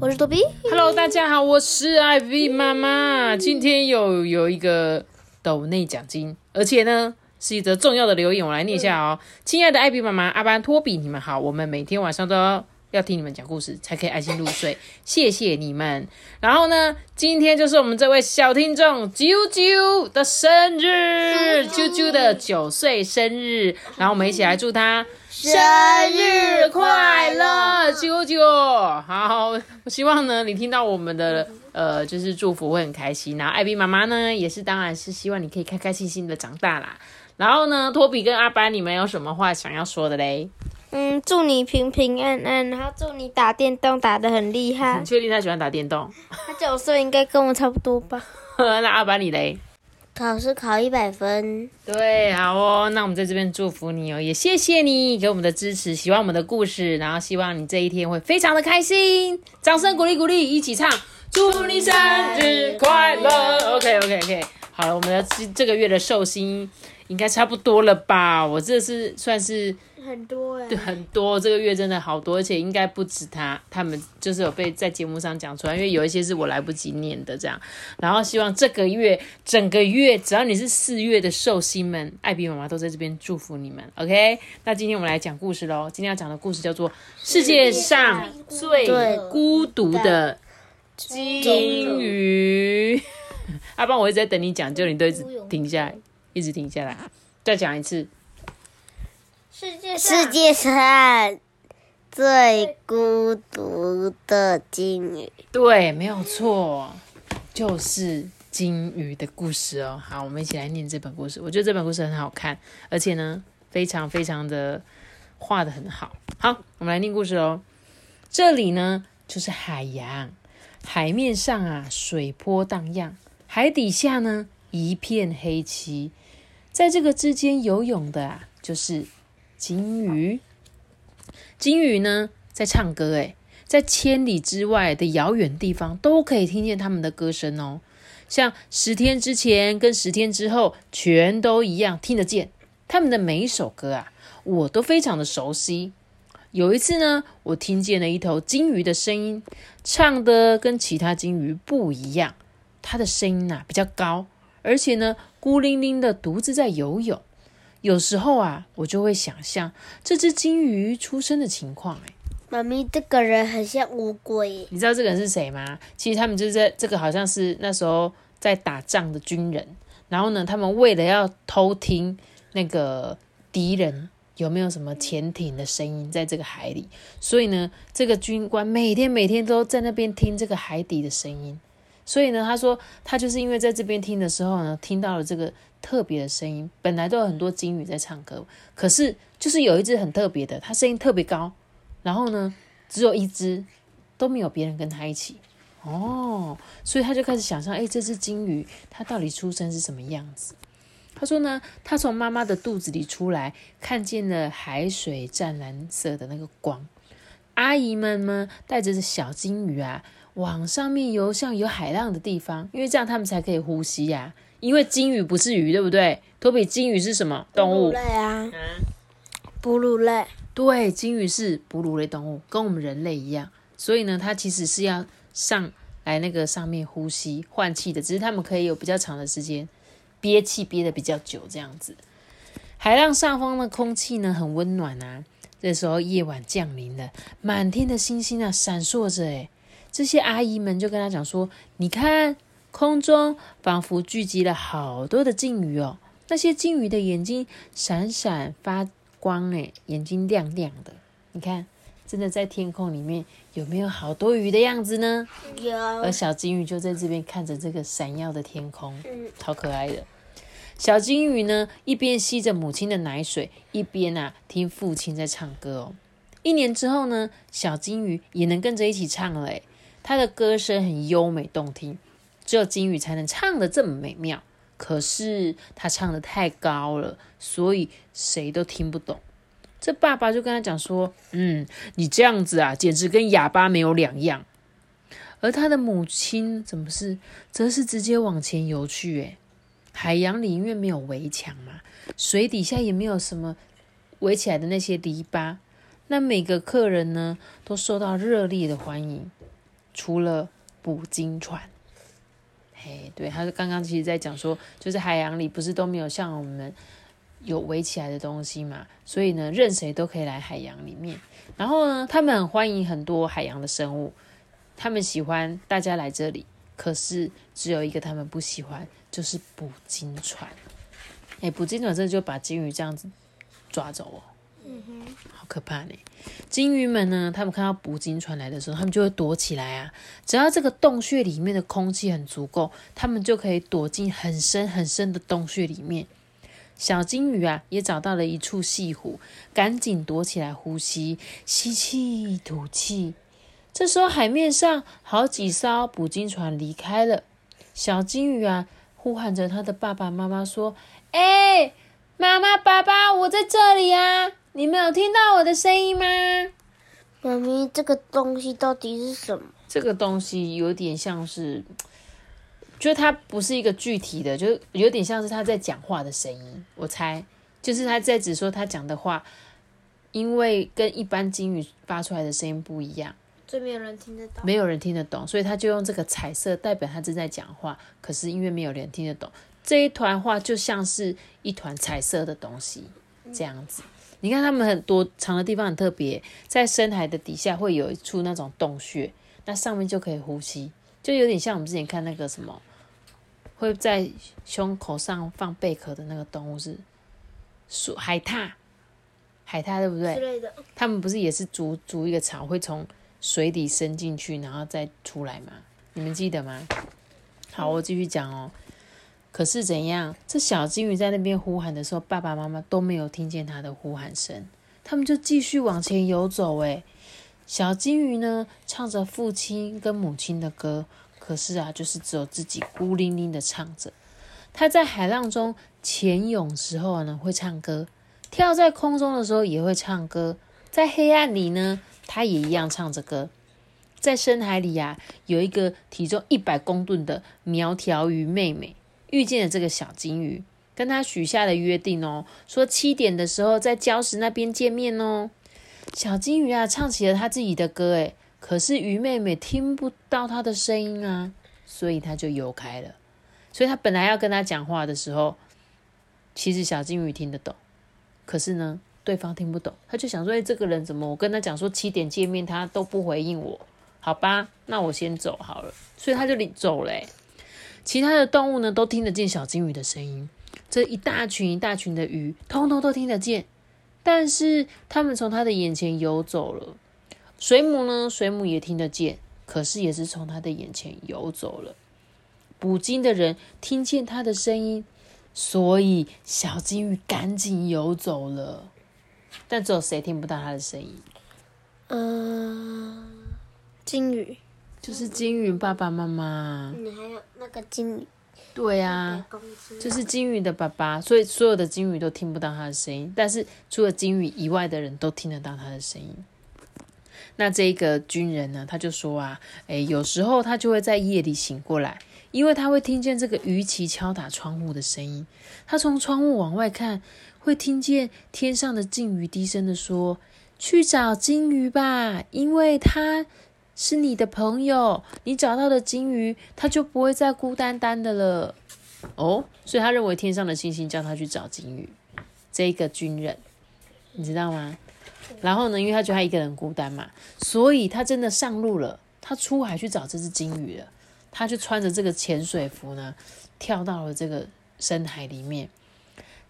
我是多比。！Hello，大家好，我是艾比妈妈。今天又有一个斗内奖金，而且呢是一则重要的留言，我来念一下哦。亲爱的艾比妈妈、阿班、托比，你们好，我们每天晚上都要。要听你们讲故事，才可以安心入睡，谢谢你们。然后呢，今天就是我们这位小听众啾啾的生日，啾啾的九岁生日，然后我们一起来祝他生日快乐，啾啾！好，我希望呢，你听到我们的呃，就是祝福会很开心。然后艾比妈妈呢，也是当然是希望你可以开开心心的长大啦。然后呢，托比跟阿班，你们有什么话想要说的嘞？嗯，祝你平平安安，然后祝你打电动打得很厉害你。确定他喜欢打电动？他九岁应该跟我差不多吧？那阿班你嘞？考试考一百分，对，好哦，那我们在这边祝福你哦，也谢谢你给我们的支持，喜欢我们的故事，然后希望你这一天会非常的开心，掌声鼓励鼓励，一起唱，祝你生日快乐。OK OK OK，好了，我们的这这个月的寿星应该差不多了吧？我这是算是很多哎、对很多，这个月真的好多，而且应该不止他，他们就是有被在节目上讲出来，因为有一些是我来不及念的这样。然后希望这个月整个月，只要你是四月的寿星们，艾比妈妈都在这边祝福你们。OK，那今天我们来讲故事喽。今天要讲的故事叫做《世界上最孤独的金鱼》。阿邦，我一直在等你讲，就你都一直停下来，一直停下来。再讲一次。世界世界上最孤独的金鱼。对，没有错，就是金鱼的故事哦。好，我们一起来念这本故事。我觉得这本故事很好看，而且呢，非常非常的画的很好。好，我们来念故事哦。这里呢，就是海洋，海面上啊，水波荡漾，海底下呢，一片黑漆。在这个之间游泳的啊，就是金鱼。金鱼呢，在唱歌，诶，在千里之外的遥远地方都可以听见他们的歌声哦。像十天之前跟十天之后，全都一样听得见。他们的每一首歌啊，我都非常的熟悉。有一次呢，我听见了一头金鱼的声音，唱的跟其他金鱼不一样。它的声音呐、比较高，而且呢，孤零零的独自在游泳。有时候啊，我就会想象这只金鱼出生的情况、哎。妈咪这个人很像乌龟，你知道这个人是谁吗？其实他们就是在这个好像是那时候在打仗的军人，然后呢，他们为了要偷听那个敌人有没有什么潜艇的声音在这个海里，所以呢，这个军官每天每天都在那边听这个海底的声音。所以呢，他说他就是因为在这边听的时候呢，听到了这个特别的声音。本来都有很多金鱼在唱歌，可是就是有一只很特别的，它声音特别高，然后呢，只有一只，都没有别人跟他一起。哦，所以他就开始想象，哎，这只金鱼它到底出生是什么样子？他说呢，他从妈妈的肚子里出来，看见了海水湛蓝色的那个光。阿姨们呢，带着小金鱼啊，往上面游向有海浪的地方，因为这样它们才可以呼吸呀、因为金鱼不是鱼，对不对？托比，金鱼是什么动物？类啊，哺乳类，对，金鱼是哺乳类动物，跟我们人类一样，所以呢，它其实是要上来那个上面呼吸换气的，只是它们可以有比较长的时间憋气憋得比较久这样子。海浪上方的空气呢很温暖啊，这时候夜晚降临了，满天的星星啊闪烁着，诶，这些阿姨们就跟他讲说：“你看，空中仿佛聚集了好多的鲸鱼哦，那些鲸鱼的眼睛闪闪发光，诶，眼睛亮亮的。你看，真的在天空里面有没有好多鱼的样子呢？有而小金鱼就在这边看着这个闪耀的天空，超可爱的。小金鱼呢，一边吸着母亲的奶水，一边啊听父亲在唱歌哦。一年之后呢，小金鱼也能跟着一起唱了诶，它的歌声很优美动听，只有金鱼才能唱的这么美妙。可是他唱的太高了，所以谁都听不懂。这爸爸就跟他讲说：“嗯，你这样子啊，简直跟哑巴没有两样。”而他的母亲怎么是，则是直接往前游去。诶，海洋里因为没有围墙嘛，水底下也没有什么围起来的那些篱笆。那每个客人呢，都受到热烈的欢迎，除了捕鲸船。嘿，对，他刚刚其实在讲说，就是海洋里不是都没有像我们有围起来的东西嘛，所以呢，任谁都可以来海洋里面。然后呢，他们很欢迎很多海洋的生物，他们喜欢大家来这里。可是只有一个他们不喜欢，就是捕鲸船。哎，捕鲸船这就把鲸鱼这样子抓走哦。嗯哼，好可怕呢！鲸鱼们呢，他们看到捕鲸船来的时候，他们就会躲起来啊。只要这个洞穴里面的空气很足够，他们就可以躲进很深很深的洞穴里面。小鲸鱼啊，也找到了一处细湖，赶紧躲起来呼吸，吸气吐气。这时候海面上好几艘捕鲸船离开了，小鲸鱼啊，呼喊着他的爸爸妈妈说：“哎，妈妈、爸爸，我在这里啊！”你们有听到我的声音吗？妈咪，这个东西到底是什么？这个东西有点像是，就它不是一个具体的，就有点像是他在讲话的声音。我猜，就是他在指说他讲的话，因为跟一般鲸鱼发出来的声音不一样，所以没有人听得懂。没有人听得懂，所以他就用这个彩色代表他正在讲话。可是因为没有人听得懂，这一团话就像是一团彩色的东西，这样子。你看，它们很多藏的地方很特别，在深海的底下会有一处那种洞穴，那上面就可以呼吸，就有点像我们之前看那个什么，会在胸口上放贝壳的那个动物是鼠海獭，海獭对不对？之类的。他们不是也是筑筑一个巢，会从水底伸进去，然后再出来吗？你们记得吗？好，我继续讲哦。可是怎样？这小金鱼在那边呼喊的时候，爸爸妈妈都没有听见它的呼喊声，他们就继续往前游走。诶，小金鱼呢，唱着父亲跟母亲的歌，可是啊，就是只有自己孤零零的唱着。它在海浪中潜泳时候呢，会唱歌；跳在空中的时候也会唱歌；在黑暗里呢，它也一样唱着歌。在深海里呀，有一个体重一百公吨的苗条鱼妹妹。遇见了这个小金鱼，跟他许下了约定哦，说七点的时候在礁石那边见面哦。小金鱼啊，唱起了他自己的歌，诶，可是鱼妹妹听不到他的声音啊，所以他就游开了。所以他本来要跟他讲话的时候，其实小金鱼听得懂，可是呢，对方听不懂，他就想说：哎，这个人怎么我跟他讲说七点见面，他都不回应我？好吧，那我先走好了。所以他就走嘞。其他的动物呢，都听得见小金鱼的声音。这一大群一大群的鱼，通通都听得见。但是它们从它的眼前游走了。水母呢，水母也听得见，可是也是从它的眼前游走了。捕鲸的人听见它的声音，所以小金鱼赶紧游走了。但只有谁听不到它的声音？嗯，金鱼。就是金鱼爸爸妈妈，你还有那个金鱼，对呀，就是金鱼的爸爸，所以所有的金鱼都听不到他的声音，但是除了金鱼以外的人都听得到他的声音。那这个军人呢，他就说啊，诶，有时候他就会在夜里醒过来，因为他会听见这个鱼鳍敲打窗户的声音。他从窗户往外看，会听见天上的鲸鱼低声的说：“去找金鱼吧，因为他。”是你的朋友，你找到的金鱼，它就不会再孤单单的了。哦，所以他认为天上的星星叫他去找金鱼。这个军人，你知道吗？然后呢，因为他觉得他一个人孤单嘛，所以他真的上路了。他出海去找这只金鱼了。他就穿着这个潜水服呢，跳到了这个深海里面。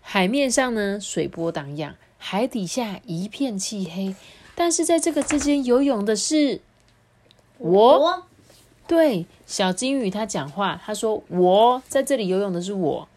海面上呢，水波荡漾，海底下一片漆黑。但是在这个之间游泳的是。我对小金鱼，它讲话，它说：“我在这里游泳的是我。”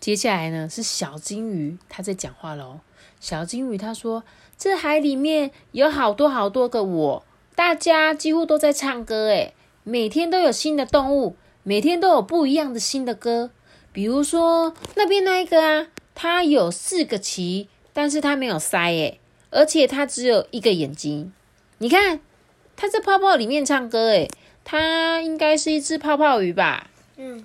接下来呢，是小金鱼，它在讲话喽。小金鱼它说：“这海里面有好多好多个我，大家几乎都在唱歌，诶，每天都有新的动物，每天都有不一样的新的歌。比如说那边那一个啊，它有四个鳍，但是它没有鳃诶，而且它只有一个眼睛。你看，它在泡泡里面唱歌诶，它应该是一只泡泡鱼吧？嗯，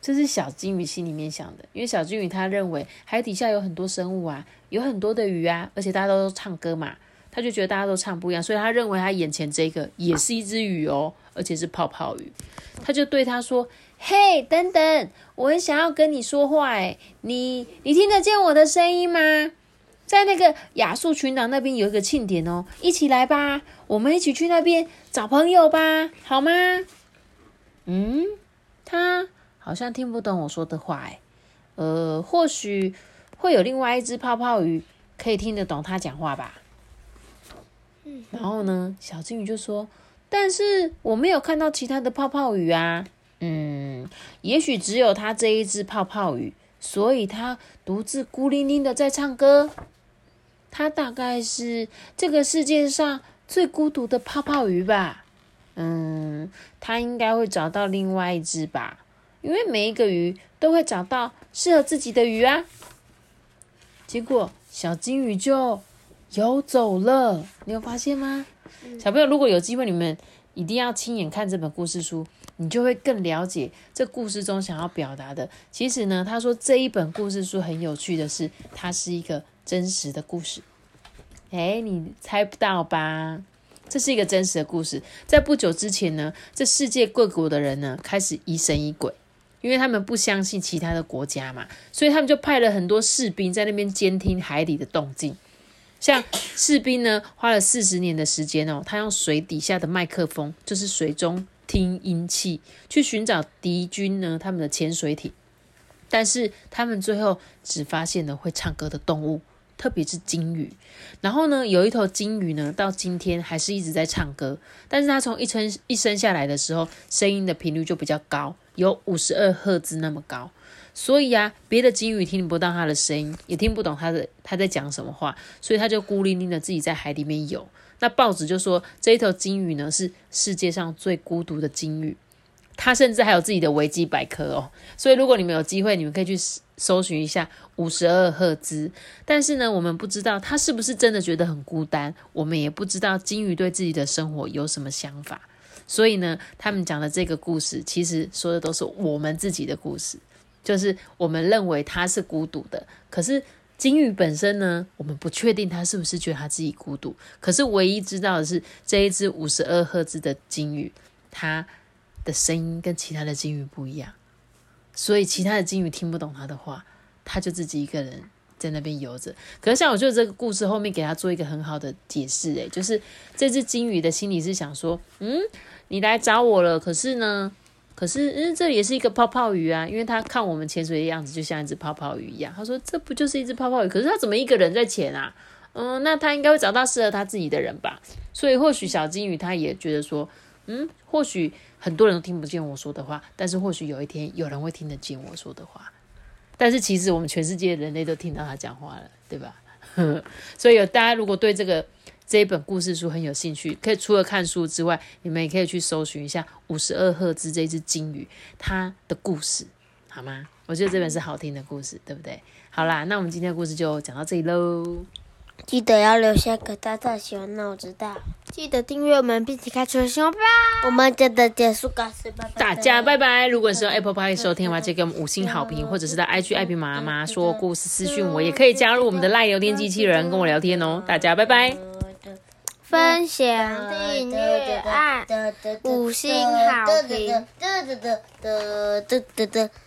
这是小金鱼心里面想的，因为小金鱼他认为海底下有很多生物啊，有很多的鱼啊，而且大家都唱歌嘛，他就觉得大家都唱不一样，所以他认为他眼前这个也是一只鱼哦，而且是泡泡鱼，他就对他说：“嘿，等等，我很想要跟你说话，诶，你你听得见我的声音吗？在那个亚述群岛那边有一个庆典哦，一起来吧，我们一起去那边找朋友吧，好吗？”嗯。他好像听不懂我说的话，哎，呃，或许会有另外一只泡泡鱼可以听得懂他讲话吧。嗯，然后呢，小金鱼就说：“但是我没有看到其他的泡泡鱼啊。”嗯，也许只有他这一只泡泡鱼，所以他独自孤零零的在唱歌。他大概是这个世界上最孤独的泡泡鱼吧。嗯，它应该会找到另外一只吧，因为每一个鱼都会找到适合自己的鱼啊。结果小金鱼就游走了，你有发现吗？小朋友，如果有机会，你们一定要亲眼看这本故事书，你就会更了解这故事中想要表达的。其实呢，他说这一本故事书很有趣的是，它是一个真实的故事。哎，你猜不到吧？这是一个真实的故事，在不久之前呢，这世界各国的人呢开始疑神疑鬼，因为他们不相信其他的国家嘛，所以他们就派了很多士兵在那边监听海底的动静。像士兵呢，花了四十年的时间哦，他用水底下的麦克风，就是水中听音器，去寻找敌军呢他们的潜水艇，但是他们最后只发现了会唱歌的动物。特别是金鱼，然后呢，有一头金鱼呢，到今天还是一直在唱歌，但是它从一生一生下来的时候，声音的频率就比较高，有五十二赫兹那么高，所以啊，别的金鱼听不到它的声音，也听不懂它的它在讲什么话，所以它就孤零零的自己在海里面游。那报纸就说这一头金鱼呢，是世界上最孤独的金鱼。它甚至还有自己的维基百科哦，所以如果你们有机会，你们可以去搜寻一下五十二赫兹。但是呢，我们不知道他是不是真的觉得很孤单，我们也不知道金鱼对自己的生活有什么想法。所以呢，他们讲的这个故事，其实说的都是我们自己的故事，就是我们认为它是孤独的，可是金鱼本身呢，我们不确定它是不是觉得它自己孤独。可是唯一知道的是，这一只五十二赫兹的金鱼，它。的声音跟其他的金鱼不一样，所以其他的金鱼听不懂他的话，他就自己一个人在那边游着。可是像我觉得这个故事后面给他做一个很好的解释，诶，就是这只金鱼的心里是想说，嗯，你来找我了，可是呢，可是嗯，这也是一个泡泡鱼啊，因为他看我们潜水的样子就像一只泡泡鱼一样。他说这不就是一只泡泡鱼？可是他怎么一个人在潜啊？嗯，那他应该会找到适合他自己的人吧。所以或许小金鱼他也觉得说，嗯，或许。很多人都听不见我说的话，但是或许有一天有人会听得见我说的话。但是其实我们全世界人类都听到他讲话了，对吧？所以有大家如果对这个这一本故事书很有兴趣，可以除了看书之外，你们也可以去搜寻一下五十二赫兹这只金鱼它的故事，好吗？我觉得这本是好听的故事，对不对？好啦，那我们今天的故事就讲到这里喽。记得要留下个大大喜欢，那我知道。记得订阅我们，并且开出小红包。我们真的结束告示，拜拜。大家拜拜！如果你是用 Apple Pay 收听的话，记得给我们五星好评，或者是在 IG 艾比妈妈说故事私讯我，也可以加入我们的赖聊天机器人跟我聊天哦。大家拜拜！分享、订阅、爱，五星好评。